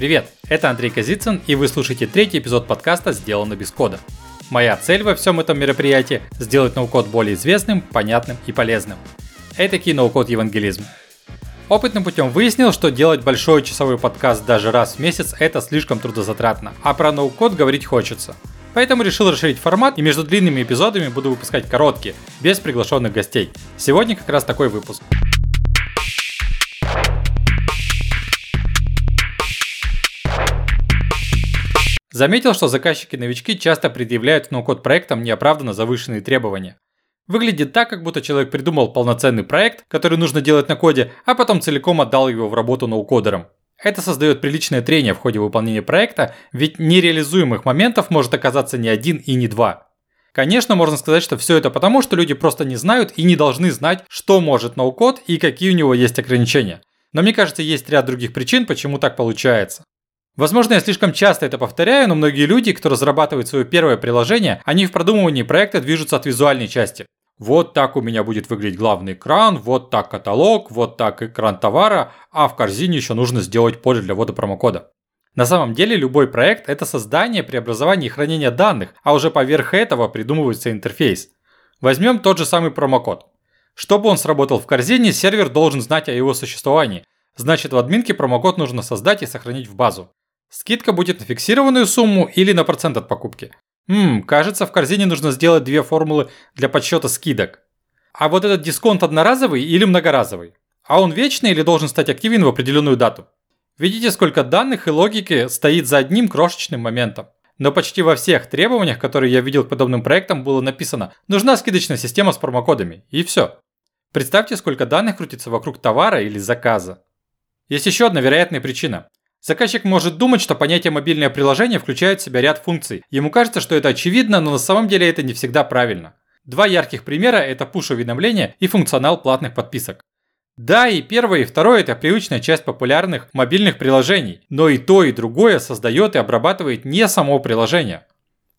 Привет, это Андрей Козицын, и вы слушаете третий эпизод подкаста «Сделано без кода». Моя цель во всем этом мероприятии – сделать ноу-код более известным, понятным и полезным. Этакий ноу-код евангелизм. Опытным путем выяснил, что делать большой часовой подкаст даже раз в месяц – это слишком трудозатратно, а про ноу-код говорить хочется. Поэтому решил расширить формат и между длинными эпизодами буду выпускать короткие, без приглашенных гостей. Сегодня как раз такой выпуск. Заметил, что заказчики-новички часто предъявляют ноу-код проектам неоправданно завышенные требования. Выглядит так, как будто человек придумал полноценный проект, который нужно делать на коде, а потом целиком отдал его в работу ноу-кодерам. Это создает приличное трение в ходе выполнения проекта, ведь нереализуемых моментов может оказаться не один и не два. Конечно, можно сказать, что все это потому, что люди просто не знают и не должны знать, что может ноу-код и какие у него есть ограничения. Но мне кажется, есть ряд других причин, почему так получается. Возможно, я слишком часто это повторяю, но многие люди, кто разрабатывает свое первое приложение, они в продумывании проекта движутся от визуальной части. Вот так у меня будет выглядеть главный экран, вот так каталог, вот так экран товара, а в корзине еще нужно сделать поле для ввода промокода. На самом деле любой проект – это создание, преобразование и хранение данных, а уже поверх этого придумывается интерфейс. Возьмем тот же самый промокод. Чтобы он сработал в корзине, сервер должен знать о его существовании. Значит, в админке промокод нужно создать и сохранить в базу. Скидка будет на фиксированную сумму или на процент от покупки. Ммм, кажется, в корзине нужно сделать две формулы для подсчета скидок. А вот этот дисконт одноразовый или многоразовый? А он вечный или должен стать активен в определенную дату? Видите, сколько данных и логики стоит за одним крошечным моментом. Но почти во всех требованиях, которые я видел к подобным проектам, было написано «Нужна скидочная система с промокодами» и все. Представьте, сколько данных крутится вокруг товара или заказа. Есть еще одна вероятная причина. Заказчик может думать, что понятие мобильное приложение включает в себя ряд функций. Ему кажется, что это очевидно, но на самом деле это не всегда правильно. Два ярких примера – это push-уведомления и функционал платных подписок. Да, и первое, и второе – это привычная часть популярных мобильных приложений, но и то, и другое создает и обрабатывает не само приложение.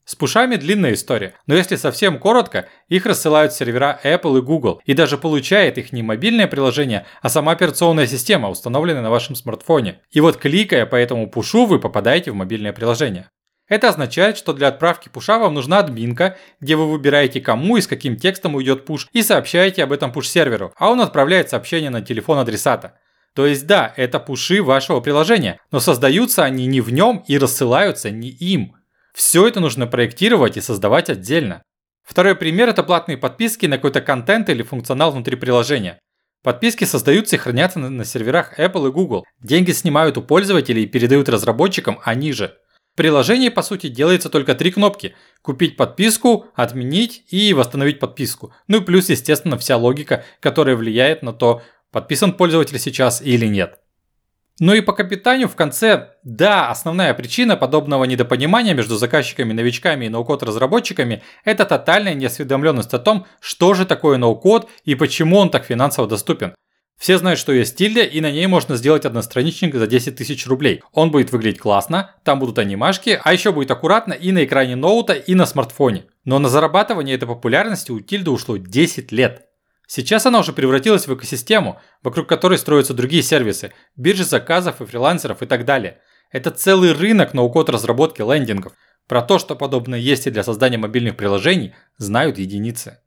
С пушами длинная история, но если совсем коротко, их рассылают сервера Apple и Google, и даже получает их не мобильное приложение, а сама операционная система, установленная на вашем смартфоне. И вот кликая по этому пушу, вы попадаете в мобильное приложение. Это означает, что для отправки пуша вам нужна админка, где вы выбираете кому и с каким текстом уйдет пуш и сообщаете об этом пуш-серверу, а он отправляет сообщение на телефон адресата. То есть да, это пуши вашего приложения, но создаются они не в нем и рассылаются не им – все это нужно проектировать и создавать отдельно. Второй пример – это платные подписки на какой-то контент или функционал внутри приложения. Подписки создаются и хранятся на серверах Apple и Google. Деньги снимают у пользователей и передают разработчикам они же. В приложении, по сути, делается только три кнопки – купить подписку, отменить и восстановить подписку. Ну и плюс, естественно, вся логика, которая влияет на то, подписан пользователь сейчас или нет. Ну и по капитанию в конце, да, основная причина подобного недопонимания между заказчиками, новичками и ноу-код разработчиками – это тотальная неосведомленность о том, что же такое ноу-код и почему он так финансово доступен. Все знают, что есть тильда, и на ней можно сделать одностраничник за 10 тысяч рублей. Он будет выглядеть классно, там будут анимашки, а еще будет аккуратно и на экране ноута, и на смартфоне. Но на зарабатывание этой популярности у тильды ушло 10 лет. Сейчас она уже превратилась в экосистему, вокруг которой строятся другие сервисы, биржи заказов и фрилансеров и так далее. Это целый рынок ноу-код разработки лендингов. Про то, что подобное есть и для создания мобильных приложений, знают единицы.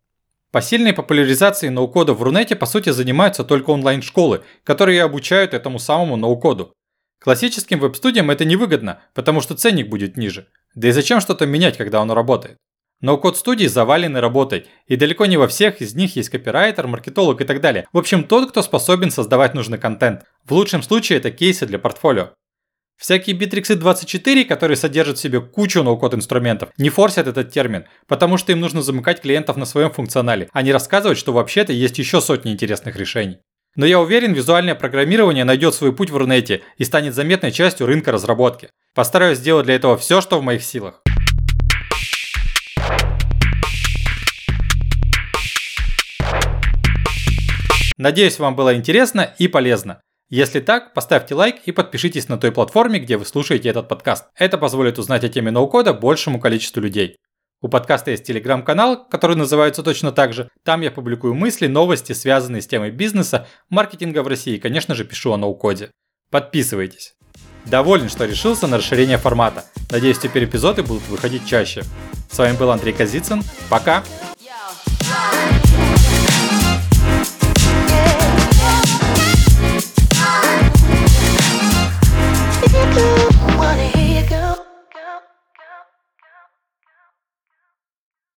По сильной популяризации ноу-кода в Рунете по сути занимаются только онлайн-школы, которые обучают этому самому ноу-коду. Классическим веб-студиям это невыгодно, потому что ценник будет ниже. Да и зачем что-то менять, когда оно работает? Но код студии завалены работой, и далеко не во всех из них есть копирайтер, маркетолог и так далее. В общем, тот, кто способен создавать нужный контент. В лучшем случае это кейсы для портфолио. Всякие Bittrex 24, которые содержат в себе кучу ноу-код инструментов, не форсят этот термин, потому что им нужно замыкать клиентов на своем функционале, а не рассказывать, что вообще-то есть еще сотни интересных решений. Но я уверен, визуальное программирование найдет свой путь в Рунете и станет заметной частью рынка разработки. Постараюсь сделать для этого все, что в моих силах. Надеюсь, вам было интересно и полезно. Если так, поставьте лайк и подпишитесь на той платформе, где вы слушаете этот подкаст. Это позволит узнать о теме ноу-кода большему количеству людей. У подкаста есть телеграм-канал, который называется точно так же. Там я публикую мысли, новости, связанные с темой бизнеса, маркетинга в России и, конечно же, пишу о ноу-коде. Подписывайтесь. Доволен, что решился на расширение формата. Надеюсь, теперь эпизоды будут выходить чаще. С вами был Андрей Казицын. Пока!